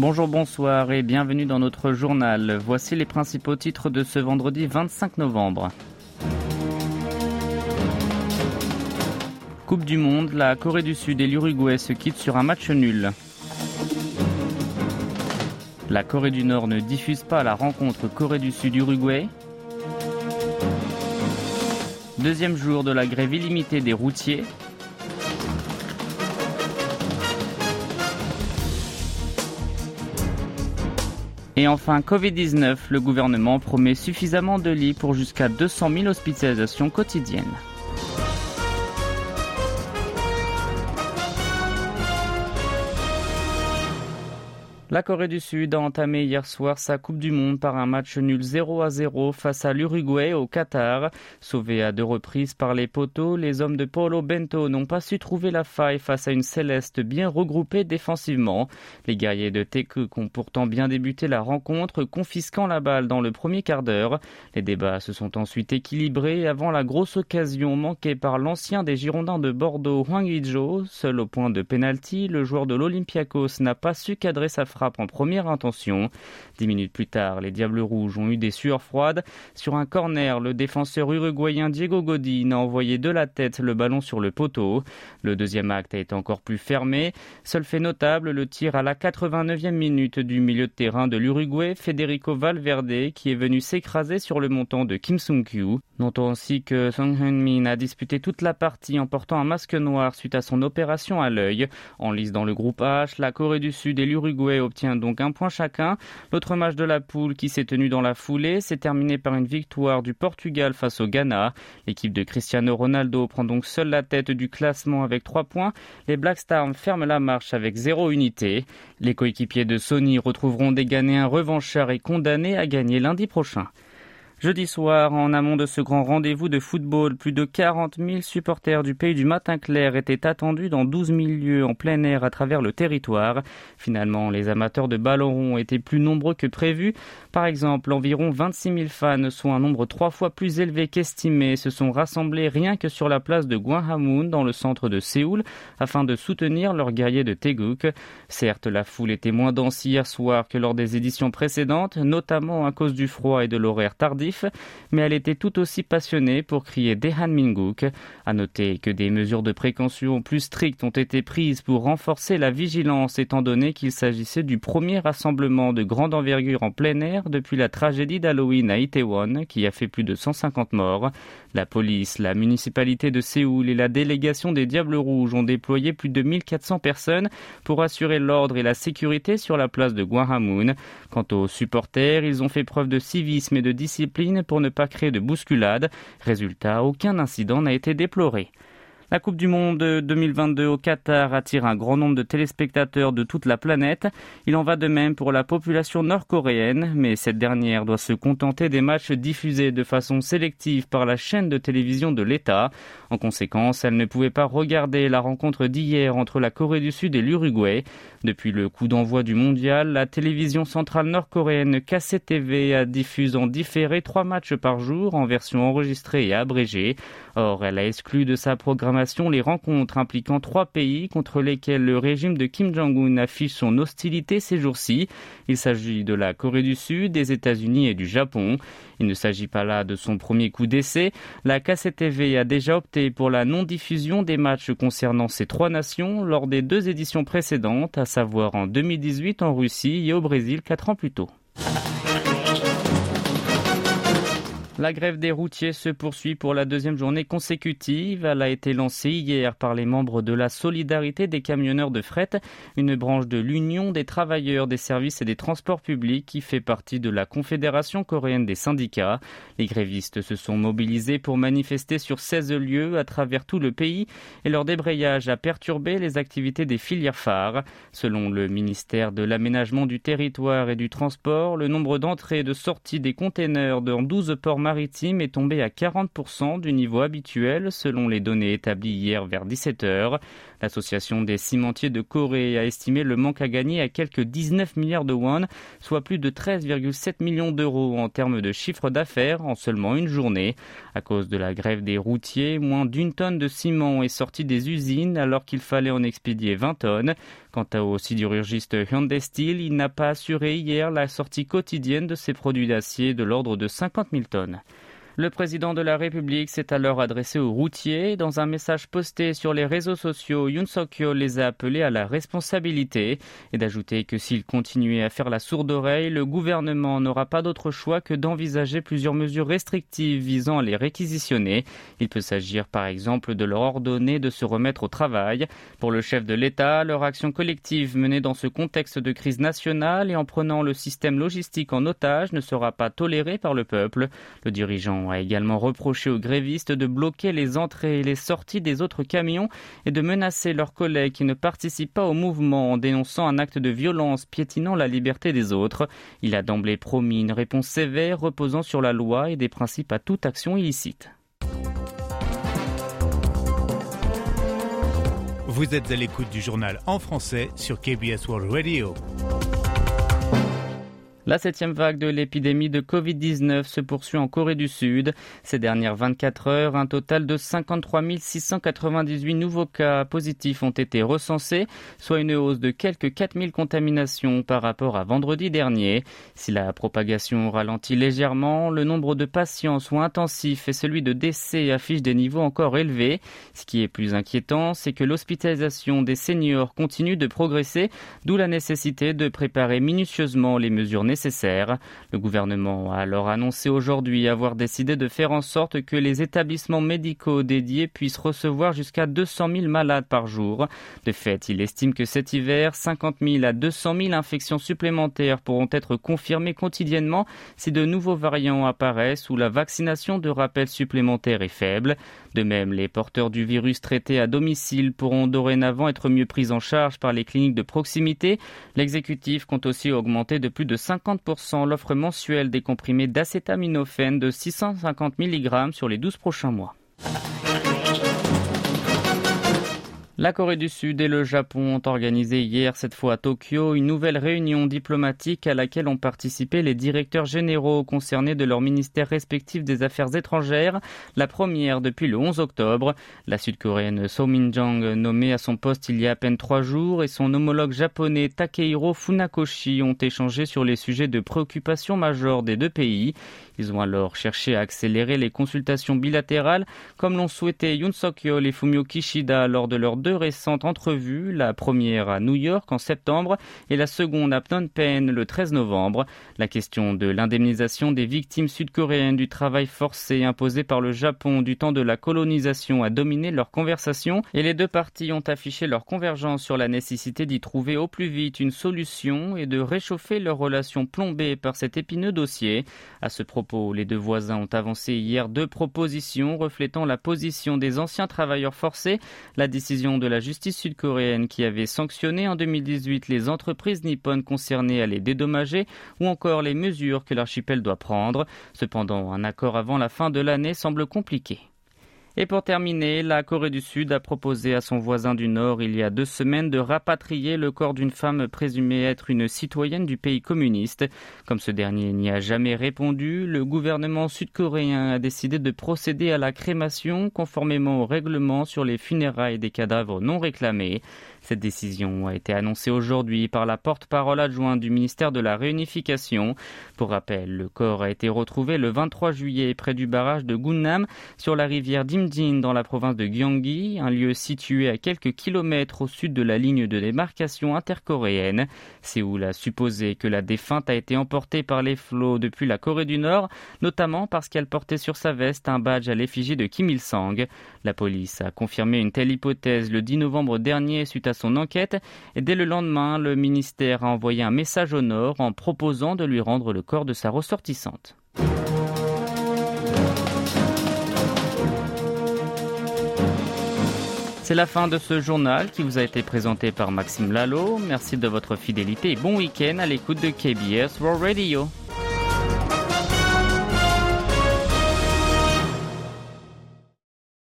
Bonjour, bonsoir et bienvenue dans notre journal. Voici les principaux titres de ce vendredi 25 novembre. Coupe du Monde, la Corée du Sud et l'Uruguay se quittent sur un match nul. La Corée du Nord ne diffuse pas la rencontre Corée du Sud-Uruguay. Deuxième jour de la grève illimitée des routiers. Et enfin, Covid-19, le gouvernement promet suffisamment de lits pour jusqu'à 200 000 hospitalisations quotidiennes. La Corée du Sud a entamé hier soir sa Coupe du Monde par un match nul 0 à 0 face à l'Uruguay au Qatar. Sauvés à deux reprises par les poteaux, les hommes de Paulo Bento n'ont pas su trouver la faille face à une Céleste bien regroupée défensivement. Les guerriers de Tekuk ont pourtant bien débuté la rencontre, confisquant la balle dans le premier quart d'heure. Les débats se sont ensuite équilibrés avant la grosse occasion manquée par l'ancien des Girondins de Bordeaux, Huang Yijo. Seul au point de pénalty, le joueur de l'Olympiakos n'a pas su cadrer sa frappe frappe en première intention. Dix minutes plus tard, les Diables Rouges ont eu des sueurs froides. Sur un corner, le défenseur uruguayen Diego Godin a envoyé de la tête le ballon sur le poteau. Le deuxième acte a été encore plus fermé. Seul fait notable, le tir à la 89e minute du milieu de terrain de l'Uruguay, Federico Valverde, qui est venu s'écraser sur le montant de Kim Sung-kyu. Notons aussi que Song Hyun-min a disputé toute la partie en portant un masque noir suite à son opération à l'œil. En lice dans le groupe H, la Corée du Sud et l'Uruguay obtient donc un point chacun. L'autre match de la poule qui s'est tenu dans la foulée s'est terminé par une victoire du Portugal face au Ghana. L'équipe de Cristiano Ronaldo prend donc seule la tête du classement avec 3 points. Les Black Stars ferment la marche avec 0 unité. Les coéquipiers de Sony retrouveront des Ghanéens revanchards et condamnés à gagner lundi prochain. Jeudi soir, en amont de ce grand rendez-vous de football, plus de 40 000 supporters du pays du matin clair étaient attendus dans 12 000 lieux en plein air à travers le territoire. Finalement, les amateurs de ballon rond étaient plus nombreux que prévu. Par exemple, environ 26 000 fans, soit un nombre trois fois plus élevé qu'estimé, se sont rassemblés rien que sur la place de Gwanghwamun dans le centre de Séoul afin de soutenir leurs guerriers de Taeguk. Certes, la foule était moins dense hier soir que lors des éditions précédentes, notamment à cause du froid et de l'horaire tardif mais elle était tout aussi passionnée pour crier Dehan Minguk. À noter que des mesures de précaution plus strictes ont été prises pour renforcer la vigilance étant donné qu'il s'agissait du premier rassemblement de grande envergure en plein air depuis la tragédie d'Halloween à Itaewon qui a fait plus de 150 morts. La police, la municipalité de Séoul et la délégation des Diables Rouges ont déployé plus de 1400 personnes pour assurer l'ordre et la sécurité sur la place de Gwanghwamun. Quant aux supporters, ils ont fait preuve de civisme et de discipline pour ne pas créer de bousculade. Résultat, aucun incident n'a été déploré. La Coupe du Monde 2022 au Qatar attire un grand nombre de téléspectateurs de toute la planète. Il en va de même pour la population nord-coréenne, mais cette dernière doit se contenter des matchs diffusés de façon sélective par la chaîne de télévision de l'État. En conséquence, elle ne pouvait pas regarder la rencontre d'hier entre la Corée du Sud et l'Uruguay. Depuis le coup d'envoi du mondial, la télévision centrale nord-coréenne KCTV a diffusé en différé trois matchs par jour en version enregistrée et abrégée. Or, elle a exclu de sa programmation les rencontres impliquant trois pays contre lesquels le régime de Kim Jong-un affiche son hostilité ces jours-ci. Il s'agit de la Corée du Sud, des États-Unis et du Japon. Il ne s'agit pas là de son premier coup d'essai. La KCTV a déjà opté pour la non-diffusion des matchs concernant ces trois nations lors des deux éditions précédentes, à savoir en 2018 en Russie et au Brésil quatre ans plus tôt. La grève des routiers se poursuit pour la deuxième journée consécutive. Elle a été lancée hier par les membres de la Solidarité des camionneurs de fret, une branche de l'Union des travailleurs des services et des transports publics qui fait partie de la Confédération coréenne des syndicats. Les grévistes se sont mobilisés pour manifester sur 16 lieux à travers tout le pays et leur débrayage a perturbé les activités des filières phares. Selon le ministère de l'Aménagement du territoire et du transport, le nombre d'entrées et de sorties des containers dans 12 ports maritime est tombé à 40% du niveau habituel selon les données établies hier vers 17h. L'association des cimentiers de Corée a estimé le manque à gagner à quelques 19 milliards de won, soit plus de 13,7 millions d'euros en termes de chiffre d'affaires en seulement une journée. À cause de la grève des routiers, moins d'une tonne de ciment est sortie des usines alors qu'il fallait en expédier 20 tonnes. Quant au sidérurgiste Hyundai Steel, il n'a pas assuré hier la sortie quotidienne de ses produits d'acier de l'ordre de 50 000 tonnes. Le président de la République s'est alors adressé aux routiers. Dans un message posté sur les réseaux sociaux, Yoon Suk-yeol les a appelés à la responsabilité et d'ajouter que s'ils continuaient à faire la sourde oreille, le gouvernement n'aura pas d'autre choix que d'envisager plusieurs mesures restrictives visant à les réquisitionner. Il peut s'agir par exemple de leur ordonner de se remettre au travail. Pour le chef de l'État, leur action collective menée dans ce contexte de crise nationale et en prenant le système logistique en otage ne sera pas tolérée par le peuple. Le dirigeant a également reproché aux grévistes de bloquer les entrées et les sorties des autres camions et de menacer leurs collègues qui ne participent pas au mouvement en dénonçant un acte de violence piétinant la liberté des autres. Il a d'emblée promis une réponse sévère reposant sur la loi et des principes à toute action illicite. Vous êtes à l'écoute du journal en français sur KBS World Radio. La septième vague de l'épidémie de Covid-19 se poursuit en Corée du Sud. Ces dernières 24 heures, un total de 53 698 nouveaux cas positifs ont été recensés, soit une hausse de quelques 4000 contaminations par rapport à vendredi dernier. Si la propagation ralentit légèrement, le nombre de patients soit intensif et celui de décès affiche des niveaux encore élevés. Ce qui est plus inquiétant, c'est que l'hospitalisation des seniors continue de progresser, d'où la nécessité de préparer minutieusement les mesures nécessaires le gouvernement a alors annoncé aujourd'hui avoir décidé de faire en sorte que les établissements médicaux dédiés puissent recevoir jusqu'à 200 000 malades par jour. De fait, il estime que cet hiver, 50 000 à 200 000 infections supplémentaires pourront être confirmées quotidiennement si de nouveaux variants apparaissent ou la vaccination de rappel supplémentaire est faible. De même, les porteurs du virus traités à domicile pourront dorénavant être mieux pris en charge par les cliniques de proximité. L'exécutif compte aussi augmenter de plus de 50% l'offre mensuelle des comprimés d'acétaminophène de 650 mg sur les 12 prochains mois. La Corée du Sud et le Japon ont organisé hier, cette fois à Tokyo, une nouvelle réunion diplomatique à laquelle ont participé les directeurs généraux concernés de leurs ministères respectifs des Affaires étrangères, la première depuis le 11 octobre. La sud-coréenne So Min-jong, nommée à son poste il y a à peine trois jours, et son homologue japonais Takehiro Funakoshi ont échangé sur les sujets de préoccupation majeure des deux pays. Ils ont alors cherché à accélérer les consultations bilatérales, comme l'ont souhaité Yoon Suk-yeol et Fumio Kishida lors de deux récentes entrevues, la première à New York en septembre et la seconde à Phnom Penh le 13 novembre. La question de l'indemnisation des victimes sud-coréennes du travail forcé imposé par le Japon du temps de la colonisation a dominé leur conversation et les deux parties ont affiché leur convergence sur la nécessité d'y trouver au plus vite une solution et de réchauffer leurs relations plombées par cet épineux dossier. À ce propos, les deux voisins ont avancé hier deux propositions reflétant la position des anciens travailleurs forcés, la décision de la justice sud-coréenne qui avait sanctionné en 2018 les entreprises nippones concernées à les dédommager ou encore les mesures que l'archipel doit prendre. Cependant, un accord avant la fin de l'année semble compliqué. Et pour terminer, la Corée du Sud a proposé à son voisin du Nord il y a deux semaines de rapatrier le corps d'une femme présumée être une citoyenne du pays communiste. Comme ce dernier n'y a jamais répondu, le gouvernement sud-coréen a décidé de procéder à la crémation conformément au règlement sur les funérailles des cadavres non réclamés. Cette décision a été annoncée aujourd'hui par la porte-parole adjointe du ministère de la Réunification. Pour rappel, le corps a été retrouvé le 23 juillet près du barrage de Gunnam sur la rivière Dimjin dans la province de Gyeonggi, un lieu situé à quelques kilomètres au sud de la ligne de démarcation intercoréenne. Séoul a supposé que la défunte a été emportée par les flots depuis la Corée du Nord, notamment parce qu'elle portait sur sa veste un badge à l'effigie de Kim Il-sung. La police a confirmé une telle hypothèse le 10 novembre dernier suite à son enquête et dès le lendemain, le ministère a envoyé un message au Nord en proposant de lui rendre le corps de sa ressortissante. C'est la fin de ce journal qui vous a été présenté par Maxime Lalo. Merci de votre fidélité et bon week-end à l'écoute de KBS World Radio.